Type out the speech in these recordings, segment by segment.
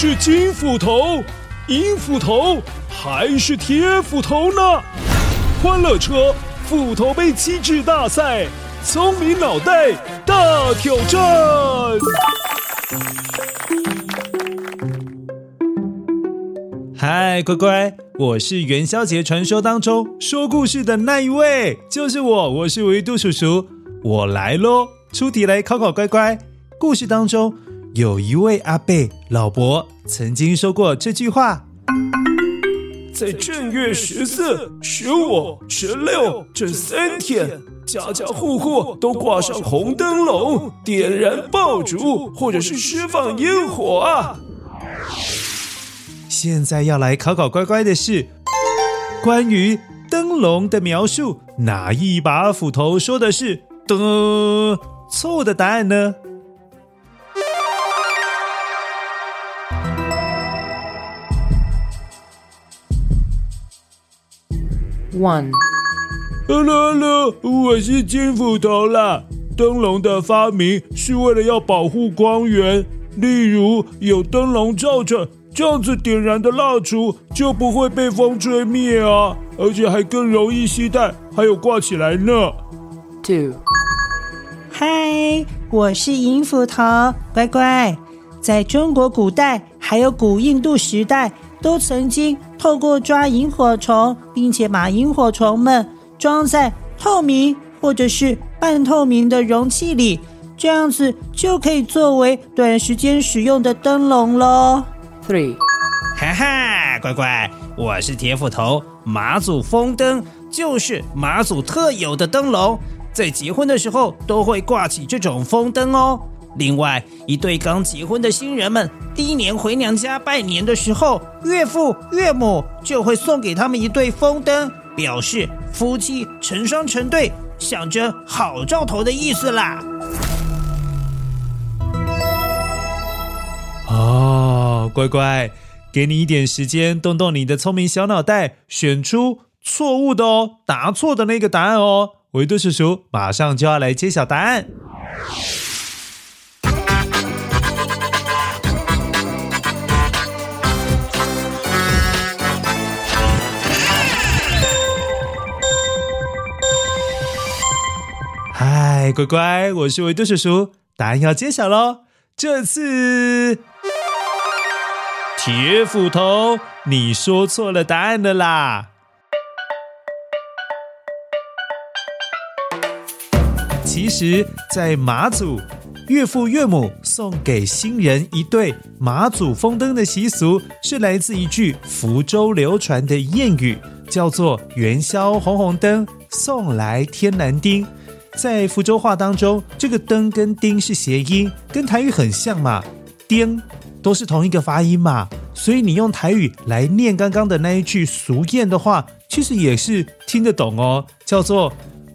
是金斧头、银斧头还是铁斧头呢？欢乐车斧头杯机智大赛，聪明脑袋大挑战。嗨，乖乖，我是元宵节传说当中说故事的那一位，就是我，我是维度叔叔，我来喽。出题来考考乖乖。故事当中有一位阿贝老伯曾经说过这句话：在正月十四、十五、十六这三天，家家户户都挂上红灯笼，点燃爆竹，或者是释放烟火啊。现在要来考考乖乖的是关于灯笼的描述，哪一把斧头说的是的？错误的答案呢？One，哈喽哈喽，我是金斧头啦。灯笼的发明是为了要保护光源，例如有灯笼罩着，这样子点燃的蜡烛就不会被风吹灭啊，而且还更容易携带，还有挂起来呢。Two。嗨，我是银斧头，乖乖。在中国古代，还有古印度时代，都曾经透过抓萤火虫，并且把萤火虫们装在透明或者是半透明的容器里，这样子就可以作为短时间使用的灯笼喽。Three，哈哈，乖乖，我是铁斧头，马祖风灯就是马祖特有的灯笼。在结婚的时候都会挂起这种风灯哦。另外，一对刚结婚的新人们第一年回娘家拜年的时候，岳父岳母就会送给他们一对风灯，表示夫妻成双成对，想着好兆头的意思啦。哦，乖乖，给你一点时间，动动你的聪明小脑袋，选出错误的哦，答错的那个答案哦。维多叔叔马上就要来揭晓答案。嗨，乖乖，我是维多叔叔，答案要揭晓喽！这次铁斧头，你说错了答案的啦。其实，在马祖，岳父岳母送给新人一对马祖风灯的习俗，是来自一句福州流传的谚语，叫做“元宵红红灯，送来天南丁”。在福州话当中，这个“灯”跟“丁”是谐音，跟台语很像嘛，“丁”都是同一个发音嘛，所以你用台语来念刚刚的那一句俗谚的话，其实也是听得懂哦，叫做。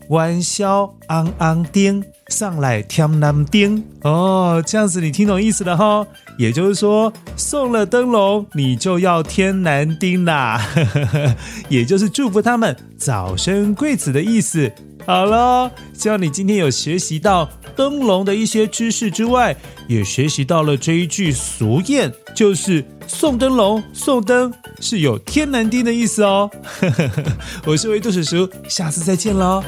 元宵昂昂丁，上来添蓝丁哦，这样子你听懂意思了哈？也就是说，送了灯笼，你就要天蓝丁啦，也就是祝福他们早生贵子的意思。好了，希望你今天有学习到灯笼的一些知识之外，也学习到了这一句俗谚，就是送灯笼，送灯是有天蓝丁的意思哦。我是维度叔叔，下次再见喽。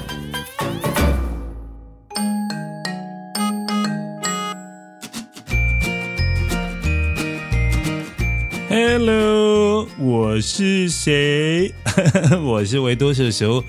Hello，我是谁？我是维多叔叔。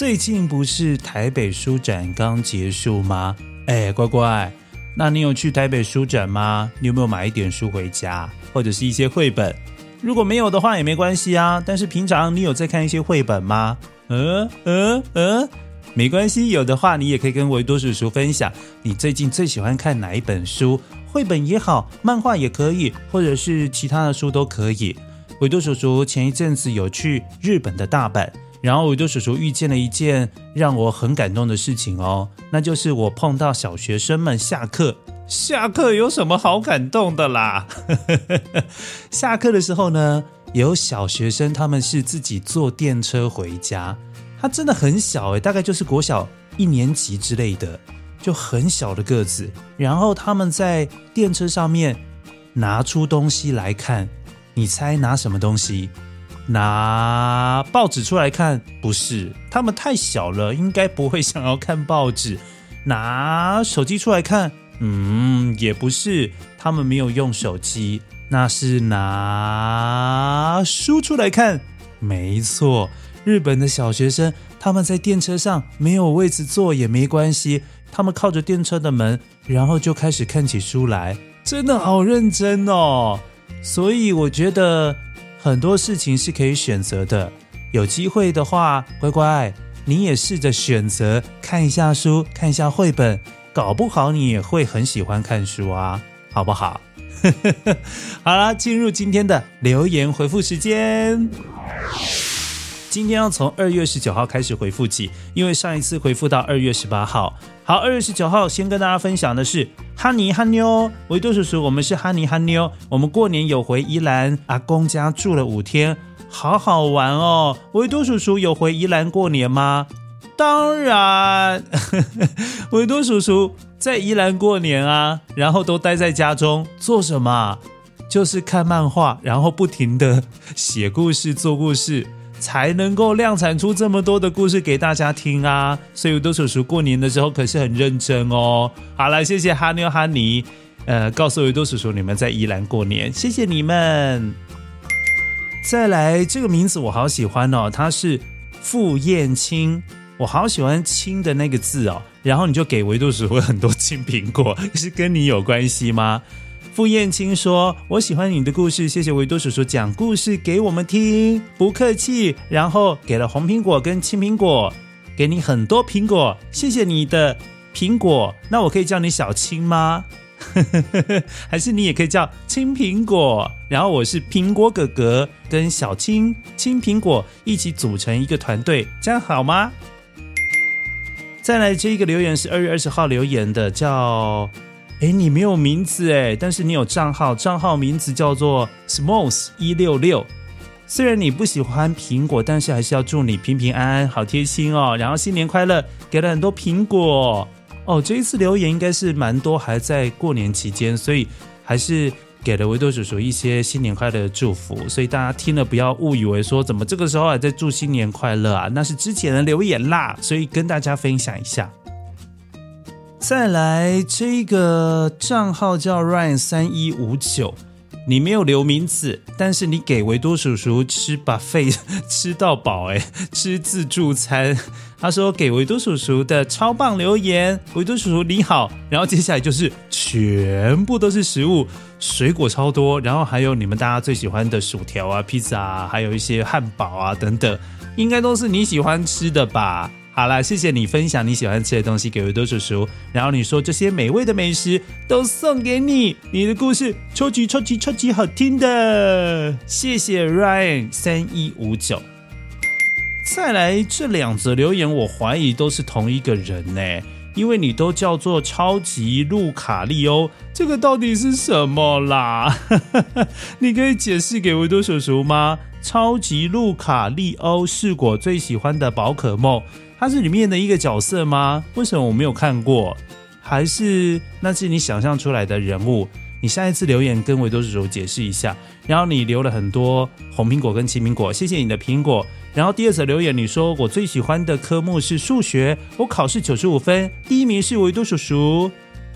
最近不是台北书展刚结束吗？哎，乖乖，那你有去台北书展吗？你有没有买一点书回家，或者是一些绘本？如果没有的话也没关系啊。但是平常你有在看一些绘本吗？嗯嗯嗯，没关系。有的话你也可以跟维多叔叔分享，你最近最喜欢看哪一本书？绘本也好，漫画也可以，或者是其他的书都可以。维多叔叔前一阵子有去日本的大阪，然后维多叔叔遇见了一件让我很感动的事情哦，那就是我碰到小学生们下课。下课有什么好感动的啦？下课的时候呢，有小学生他们是自己坐电车回家，他真的很小诶，大概就是国小一年级之类的。就很小的个子，然后他们在电车上面拿出东西来看，你猜拿什么东西？拿报纸出来看？不是，他们太小了，应该不会想要看报纸。拿手机出来看？嗯，也不是，他们没有用手机。那是拿书出来看？没错，日本的小学生他们在电车上没有位置坐也没关系，他们靠着电车的门，然后就开始看起书来，真的好认真哦。所以我觉得很多事情是可以选择的。有机会的话，乖乖，你也试着选择看一下书，看一下绘本，搞不好你也会很喜欢看书啊，好不好？好啦，进入今天的留言回复时间。今天要从二月十九号开始回复起，因为上一次回复到二月十八号。好，二月十九号先跟大家分享的是哈尼哈妞，维多叔叔，我们是哈尼哈妞，我们过年有回宜兰阿公家住了五天，好好玩哦。维多叔叔有回宜兰过年吗？当然，维多叔叔在宜兰过年啊，然后都待在家中做什么？就是看漫画，然后不停的写故事、做故事。才能够量产出这么多的故事给大家听啊！所以维多叔叔过年的时候可是很认真哦。好了，谢谢哈妞哈尼，呃，告诉维多叔叔你们在宜兰过年，谢谢你们。再来，这个名字我好喜欢哦，他是傅燕青，我好喜欢“青”的那个字哦。然后你就给维多叔叔很多青苹果，是跟你有关系吗？傅燕青说：“我喜欢你的故事，谢谢维多叔叔讲故事给我们听，不客气。”然后给了红苹果跟青苹果，给你很多苹果，谢谢你的苹果。那我可以叫你小青吗？还是你也可以叫青苹果？然后我是苹果哥哥跟小青青苹果一起组成一个团队，这样好吗？再来这一个留言是二月二十号留言的，叫。诶，你没有名字诶，但是你有账号，账号名字叫做 Smalls 一六六。虽然你不喜欢苹果，但是还是要祝你平平安安，好贴心哦。然后新年快乐，给了很多苹果哦。这一次留言应该是蛮多，还在过年期间，所以还是给了维多叔叔一些新年快乐的祝福。所以大家听了不要误以为说怎么这个时候还在祝新年快乐啊？那是之前的留言啦，所以跟大家分享一下。再来，这个账号叫 Ryan 三一五九，你没有留名字，但是你给维多叔叔吃 buffet 吃到饱，哎，吃自助餐。他说给维多叔叔的超棒留言，维多叔叔你好。然后接下来就是全部都是食物，水果超多，然后还有你们大家最喜欢的薯条啊、披萨啊，还有一些汉堡啊等等，应该都是你喜欢吃的吧。好啦，谢谢你分享你喜欢吃的东西给维多叔叔，然后你说这些美味的美食都送给你，你的故事超级超级超级好听的，谢谢 Ryan 三一五九。再来这两则留言，我怀疑都是同一个人呢，因为你都叫做超级路卡利欧，这个到底是什么啦？你可以解释给维多叔叔吗？超级路卡利欧是我最喜欢的宝可梦。他是里面的一个角色吗？为什么我没有看过？还是那是你想象出来的人物？你下一次留言跟维多叔叔解释一下。然后你留了很多红苹果跟青苹果，谢谢你的苹果。然后第二则留言，你说我最喜欢的科目是数学，我考试九十五分，第一名是维多叔叔。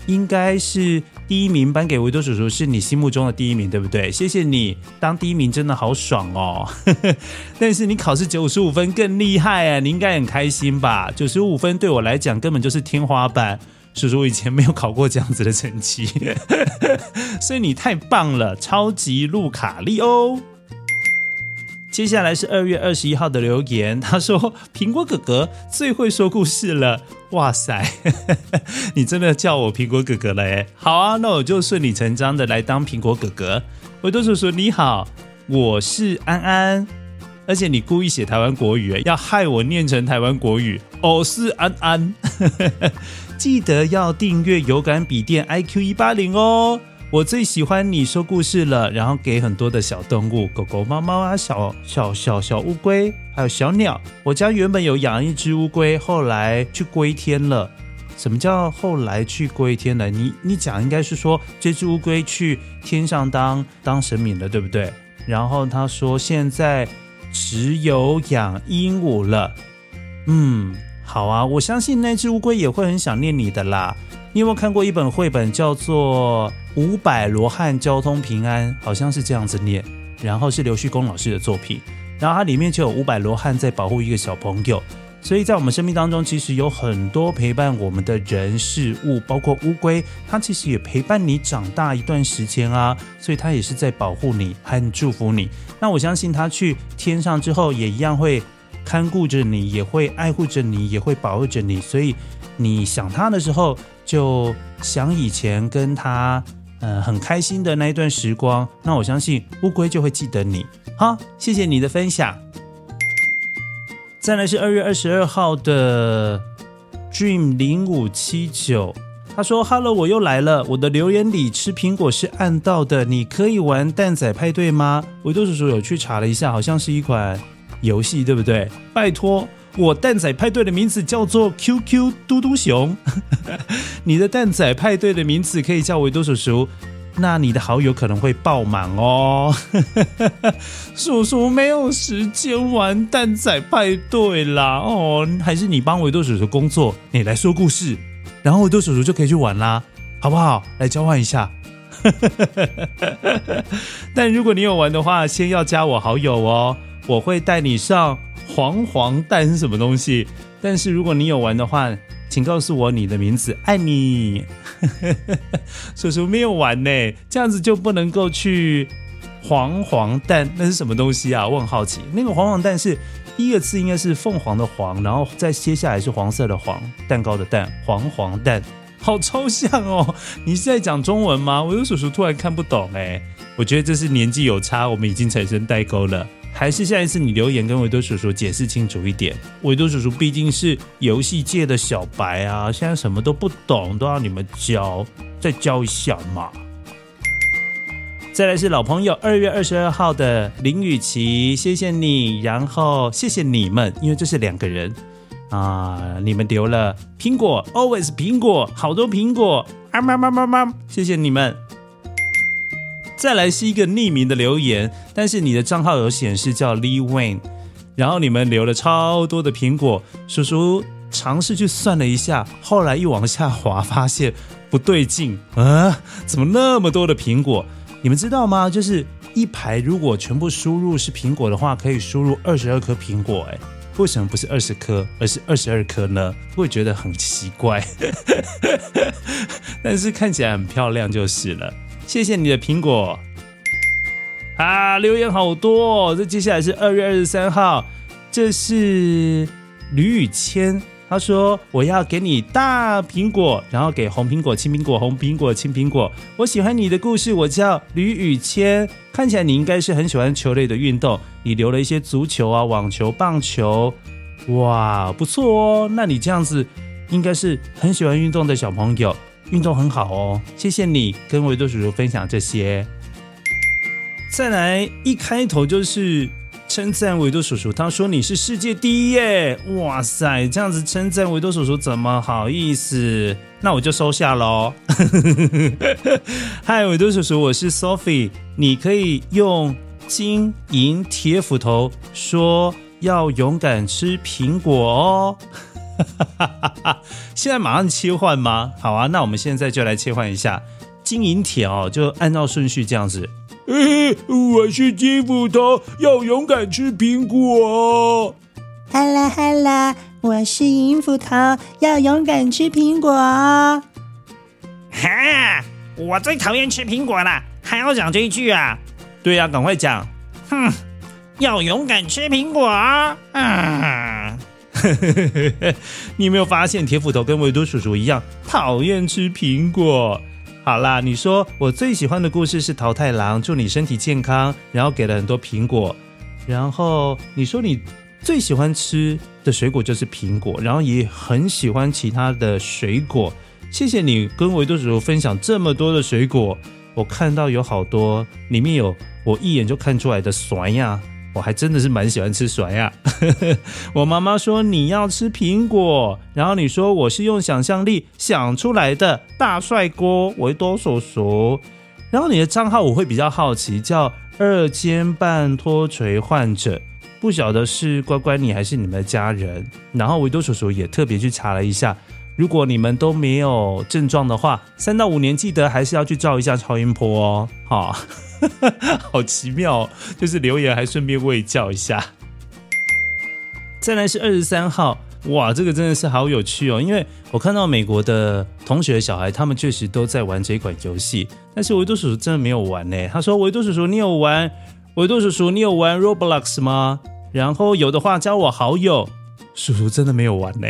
应该是第一名颁给维多叔叔，是你心目中的第一名，对不对？谢谢你，当第一名真的好爽哦。但是你考试九十五分更厉害啊，你应该很开心吧？九十五分对我来讲根本就是天花板，叔叔以前没有考过这样子的成绩，所以你太棒了，超级路卡利欧。接下来是二月二十一号的留言，他说：“苹果哥哥最会说故事了，哇塞，你真的叫我苹果哥哥了诶。好啊，那我就顺理成章的来当苹果哥哥。维多叔叔你好，我是安安，而且你故意写台湾国语，要害我念成台湾国语。我是安安，记得要订阅有感笔电 IQ 一八零哦。”我最喜欢你说故事了，然后给很多的小动物，狗狗、猫猫啊，小小小小乌龟，还有小鸟。我家原本有养一只乌龟，后来去归天了。什么叫后来去归天了？你你讲应该是说这只乌龟去天上当当神明了，对不对？然后他说现在只有养鹦鹉了。嗯，好啊，我相信那只乌龟也会很想念你的啦。你有没有看过一本绘本叫做《五百罗汉交通平安》？好像是这样子念，然后是刘旭公老师的作品，然后它里面就有五百罗汉在保护一个小朋友。所以在我们生命当中，其实有很多陪伴我们的人事物，包括乌龟，它其实也陪伴你长大一段时间啊。所以它也是在保护你和祝福你。那我相信它去天上之后，也一样会看顾着你，也会爱护着你，也会保护着你。所以你想它的时候，就想以前跟它、呃、很开心的那一段时光。那我相信乌龟就会记得你。好，谢谢你的分享。再来是二月二十二号的 Dream 零五七九，他说：“Hello，我又来了。我的留言里吃苹果是按到的，你可以玩蛋仔派对吗？”维多叔叔有去查了一下，好像是一款游戏，对不对？拜托，我蛋仔派对的名字叫做 QQ 嘟嘟熊，你的蛋仔派对的名字可以叫维多叔叔。那你的好友可能会爆满哦，叔叔没有时间玩蛋仔派对啦哦，还是你帮维多叔叔工作，你来说故事，然后维多叔叔就可以去玩啦，好不好？来交换一下。但如果你有玩的话，先要加我好友哦，我会带你上黄黄蛋是什么东西。但是如果你有玩的话，请告诉我你的名字，爱你。叔叔没有玩呢，这样子就不能够去黄黄蛋，那是什么东西啊？我很好奇。那个黄黄蛋是第一个字应该是凤凰的凰，然后再接下来是黄色的黄，蛋糕的蛋，黄黄蛋，好抽象哦。你是在讲中文吗？我有叔叔突然看不懂哎，我觉得这是年纪有差，我们已经产生代沟了。还是下一次你留言跟维多叔叔解释清楚一点。维多叔叔毕竟是游戏界的小白啊，现在什么都不懂，都要你们教，再教一下嘛。再来是老朋友二月二十二号的林雨琪，谢谢你，然后谢谢你们，因为这是两个人啊，你们留了苹果，always 苹果，好多苹果，啊妈妈妈妈，谢谢你们。再来是一个匿名的留言，但是你的账号有显示叫 Lee Wayne，然后你们留了超多的苹果，叔叔尝试去算了一下，后来一往下滑，发现不对劲啊，怎么那么多的苹果？你们知道吗？就是一排如果全部输入是苹果的话，可以输入二十二颗苹果，哎，为什么不是二十颗，而是二十二颗呢？会 觉得很奇怪，但是看起来很漂亮就是了。谢谢你的苹果啊！留言好多哦。这接下来是二月二十三号，这是吕宇谦，他说我要给你大苹果，然后给红苹果、青苹果、红苹果、青苹果。我喜欢你的故事，我叫吕宇谦。看起来你应该是很喜欢球类的运动，你留了一些足球啊、网球、棒球，哇，不错哦。那你这样子应该是很喜欢运动的小朋友。运动很好哦，谢谢你跟维多叔叔分享这些。再来，一开头就是称赞维多叔叔，他说你是世界第一耶！哇塞，这样子称赞维多叔叔怎么好意思？那我就收下喽。嗨，维多叔叔，我是 Sophie，你可以用金银铁斧头说要勇敢吃苹果哦。现在马上切换吗？好啊，那我们现在就来切换一下金银铁哦，就按照顺序这样子。嗯，我是金斧头，要勇敢吃苹果。哈啦哈啦，我是银斧头，要勇敢吃苹果。哈，我最讨厌吃苹果了，还要讲这一句啊？对呀，赶快讲。哼，要勇敢吃苹果。嗯。你有没有发现铁斧头跟维多叔叔一样讨厌吃苹果？好啦，你说我最喜欢的故事是桃太郎，祝你身体健康，然后给了很多苹果。然后你说你最喜欢吃的水果就是苹果，然后也很喜欢其他的水果。谢谢你跟维多叔叔分享这么多的水果，我看到有好多里面有我一眼就看出来的酸呀。我还真的是蛮喜欢吃甩呀。我妈妈说你要吃苹果，然后你说我是用想象力想出来的大帅哥维多叔叔，然后你的账号我会比较好奇，叫二尖瓣脱垂患者，不晓得是乖乖你还是你们的家人。然后维多叔叔也特别去查了一下，如果你们都没有症状的话，三到五年记得还是要去照一下超音波哦。好。好奇妙，就是留言还顺便卫教一下。再来是二十三号，哇，这个真的是好有趣哦！因为我看到美国的同学小孩，他们确实都在玩这款游戏，但是维多叔叔真的没有玩呢。他说：“维多叔叔，你有玩？维多叔叔，你有玩 Roblox 吗？然后有的话加我好友。”叔叔真的没有玩呢，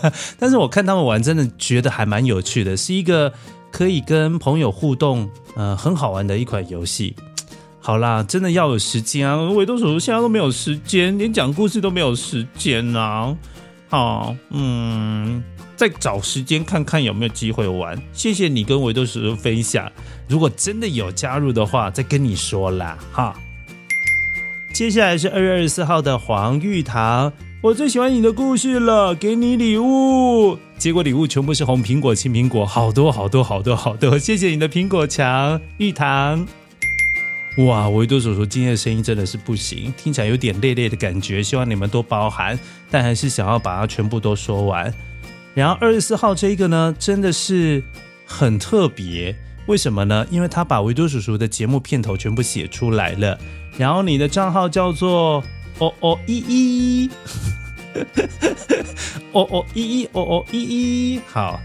但是我看他们玩，真的觉得还蛮有趣的，是一个。可以跟朋友互动，呃，很好玩的一款游戏。好啦，真的要有时间啊！维多叔叔现在都没有时间，连讲故事都没有时间啊。好，嗯，再找时间看看有没有机会玩。谢谢你跟维多叔叔分享，如果真的有加入的话，再跟你说啦。哈，接下来是二月二十四号的黄玉堂。我最喜欢你的故事了，给你礼物。结果礼物全部是红苹果、青苹果，好多好多好多好多。谢谢你的苹果墙，玉堂。哇，维多叔叔今天的声音真的是不行，听起来有点累累的感觉，希望你们多包涵。但还是想要把它全部都说完。然后二十四号这一个呢，真的是很特别，为什么呢？因为他把维多叔叔的节目片头全部写出来了。然后你的账号叫做。哦哦一 一，哦哦一一，哦哦一一，好，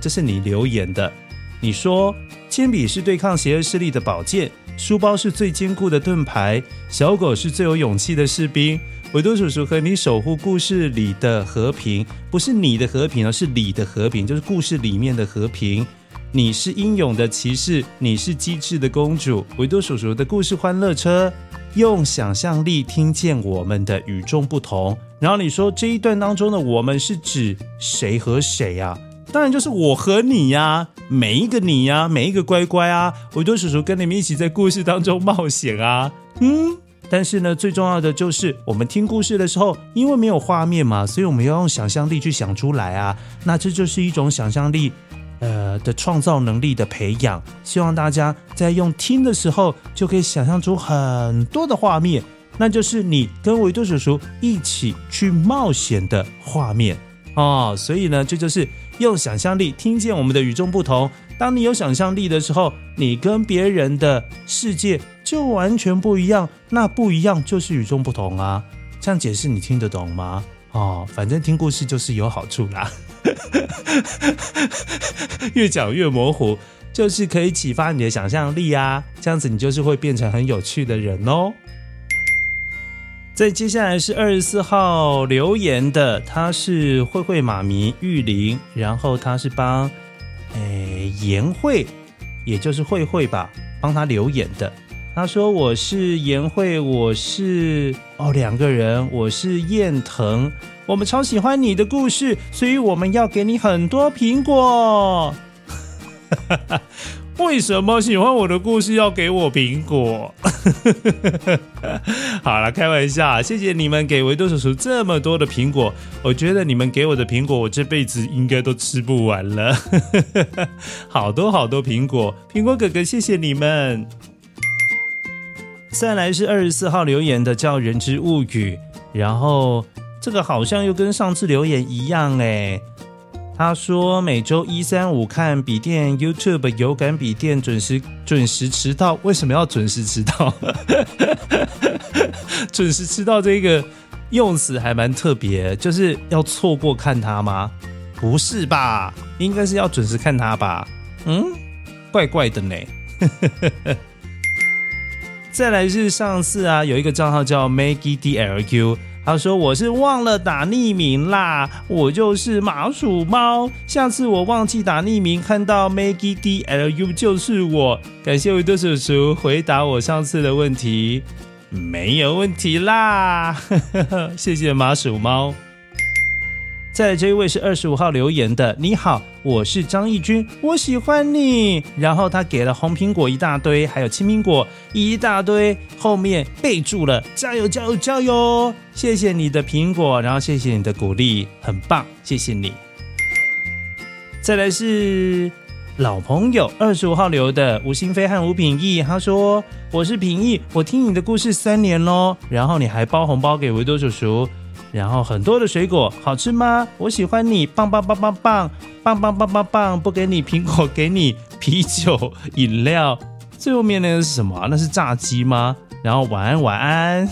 这是你留言的。你说，铅笔是对抗邪恶势力的宝剑，书包是最坚固的盾牌，小狗是最有勇气的士兵。维多叔叔和你守护故事里的和平，不是你的和平，而是里的和平，就是故事里面的和平。你是英勇的骑士，你是机智的公主。维多叔叔的故事欢乐车。用想象力听见我们的与众不同。然后你说这一段当中的我们是指谁和谁呀？当然就是我和你呀，每一个你呀，每一个乖乖啊，维多叔叔跟你们一起在故事当中冒险啊。嗯，但是呢，最重要的就是我们听故事的时候，因为没有画面嘛，所以我们要用想象力去想出来啊。那这就是一种想象力。呃的创造能力的培养，希望大家在用听的时候就可以想象出很多的画面，那就是你跟维多叔叔一起去冒险的画面哦。所以呢，这就是用想象力听见我们的与众不同。当你有想象力的时候，你跟别人的世界就完全不一样。那不一样就是与众不同啊。这样解释你听得懂吗？哦，反正听故事就是有好处啦。越讲越模糊，就是可以启发你的想象力啊！这样子你就是会变成很有趣的人哦。再接下来是二十四号留言的，他是慧慧妈咪玉玲，然后他是帮诶颜慧，也就是慧慧吧，帮他留言的。他说：“我是颜慧，我是哦两个人，我是燕腾。”我们超喜欢你的故事，所以我们要给你很多苹果。为什么喜欢我的故事要给我苹果？好了，开玩笑，谢谢你们给维多叔叔这么多的苹果。我觉得你们给我的苹果，我这辈子应该都吃不完了。好多好多苹果，苹果哥哥，谢谢你们。再来是二十四号留言的，叫人之物语，然后。这个好像又跟上次留言一样哎，他说每周一、三、五看笔电 YouTube 有感笔电准时准时迟到，为什么要准时迟到？准时迟到这个用词还蛮特别，就是要错过看他吗？不是吧？应该是要准时看他吧？嗯，怪怪的呢。再来是上次啊，有一个账号叫 Maggie DLQ。他说：“我是忘了打匿名啦，我就是麻薯猫。下次我忘记打匿名，看到 Maggie D L U 就是我。感谢维多叔叔回答我上次的问题，没有问题啦，谢谢麻薯猫。再来这一位是二十五号留言的，你好，我是张义军，我喜欢你。然后他给了红苹果一大堆，还有青苹果一大堆，后面备注了加油加油加油！谢谢你的苹果，然后谢谢你的鼓励，很棒，谢谢你。再来是老朋友二十五号留的吴新飞和吴品义，他说：“我是品义，我听你的故事三年喽，然后你还包红包给维多叔叔。”然后很多的水果好吃吗？我喜欢你棒棒棒棒棒棒棒棒棒棒不给你苹果给你啤酒饮料最后面那个是什么？那是炸鸡吗？然后晚安晚安。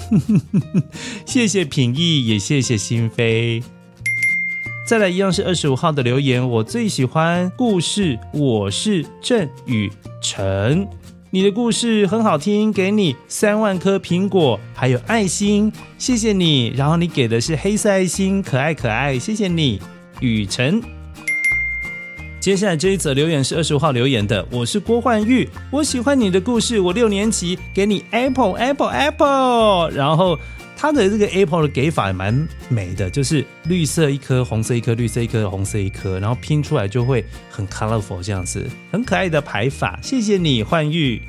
谢谢品意也谢谢心扉再来一样是二十五号的留言我最喜欢故事我是郑雨晨你的故事很好听，给你三万颗苹果，还有爱心，谢谢你。然后你给的是黑色爱心，可爱可爱，谢谢你，雨辰。接下来这一则留言是二十五号留言的，我是郭焕玉，我喜欢你的故事，我六年级，给你 apple apple apple，然后。它的这个 apple 的给法也蛮美的，就是绿色一颗，红色一颗，绿色一颗，红色一颗，然后拼出来就会很 colorful 这样子，很可爱的排法。谢谢你，幻玉。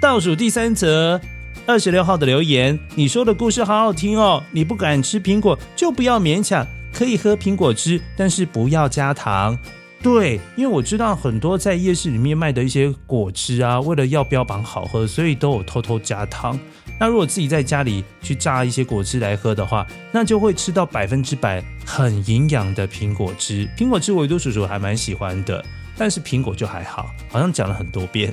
倒数第三则，二十六号的留言，你说的故事好好听哦。你不敢吃苹果，就不要勉强，可以喝苹果汁，但是不要加糖。对，因为我知道很多在夜市里面卖的一些果汁啊，为了要标榜好喝，所以都有偷偷加糖。那如果自己在家里去榨一些果汁来喝的话，那就会吃到百分之百很营养的苹果汁。苹果汁维多叔叔还蛮喜欢的，但是苹果就还好，好像讲了很多遍，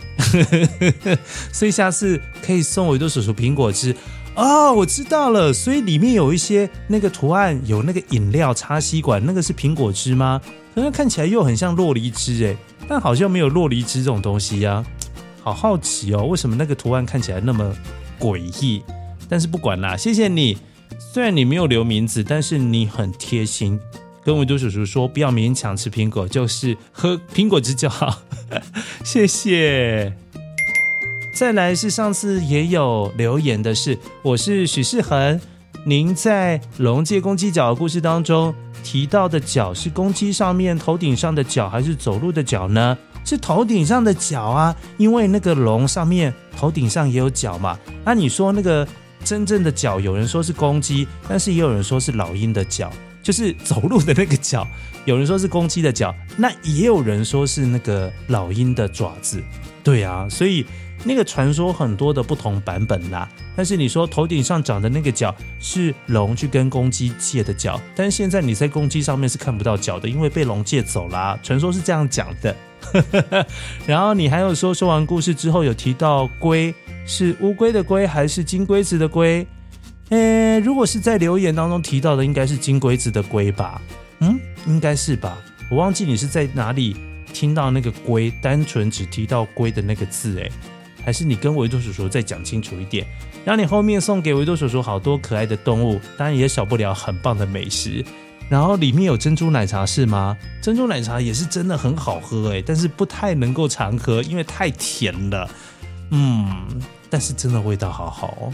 所以下次可以送维多叔叔苹果汁哦。我知道了，所以里面有一些那个图案，有那个饮料插吸管，那个是苹果汁吗？可是看起来又很像洛梨汁哎，但好像没有洛梨汁这种东西呀，好好奇哦，为什么那个图案看起来那么？诡异，但是不管啦，谢谢你。虽然你没有留名字，但是你很贴心，跟维多叔叔说不要勉强吃苹果，就是喝苹果汁就好。谢谢。再来是上次也有留言的是，我是许世恒。您在龙借公鸡脚的故事当中提到的脚是公鸡上面头顶上的脚，还是走路的脚呢？是头顶上的脚啊，因为那个龙上面头顶上也有脚嘛。那、你说那个真正的脚，有人说是公鸡，但是也有人说是老鹰的脚，就是走路的那个脚。有人说是公鸡的脚，那也有人说是那个老鹰的爪子。对啊，所以那个传说很多的不同版本啦。但是你说头顶上长的那个角是龙去跟公鸡借的角，但现在你在公鸡上面是看不到角的，因为被龙借走啦。传说是这样讲的。然后你还有说，说完故事之后有提到龟是乌龟的龟还是金龟子的龟？诶，如果是在留言当中提到的，应该是金龟子的龟吧？嗯，应该是吧？我忘记你是在哪里听到那个龟，单纯只提到龟的那个字，诶，还是你跟维多叔叔再讲清楚一点？然后你后面送给维多叔叔好多可爱的动物，当然也少不了很棒的美食。然后里面有珍珠奶茶是吗？珍珠奶茶也是真的很好喝诶，但是不太能够常喝，因为太甜了。嗯，但是真的味道好好哦，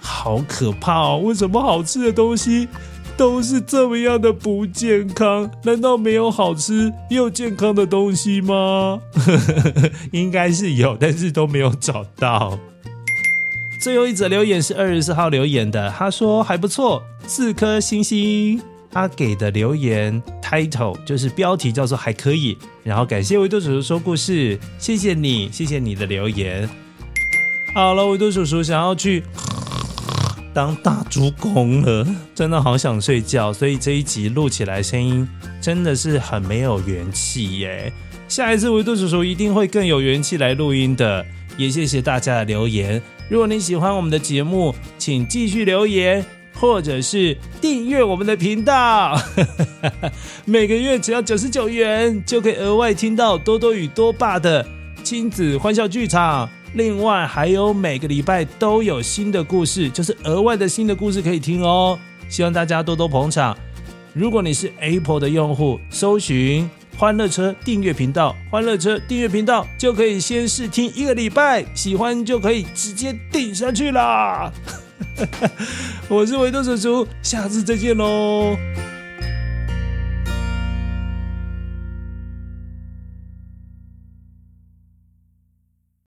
好可怕哦！为什么好吃的东西都是这么样的不健康？难道没有好吃又健康的东西吗？应该是有，但是都没有找到。最后一则留言是二十四号留言的，他说还不错，四颗星星。他给的留言 title 就是标题叫做还可以，然后感谢维多叔叔说故事，谢谢你，谢谢你的留言。好了，维多叔叔想要去当大猪公了，真的好想睡觉，所以这一集录起来声音真的是很没有元气耶。下一次维度叔叔一定会更有元气来录音的，也谢谢大家的留言。如果你喜欢我们的节目，请继续留言。或者是订阅我们的频道，每个月只要九十九元，就可以额外听到多多与多爸的亲子欢笑剧场。另外还有每个礼拜都有新的故事，就是额外的新的故事可以听哦。希望大家多多捧场。如果你是 Apple 的用户，搜寻欢乐车订阅频道，欢乐车订阅频道就可以先试听一个礼拜，喜欢就可以直接订下去啦。我是维多叔叔，下次再见喽。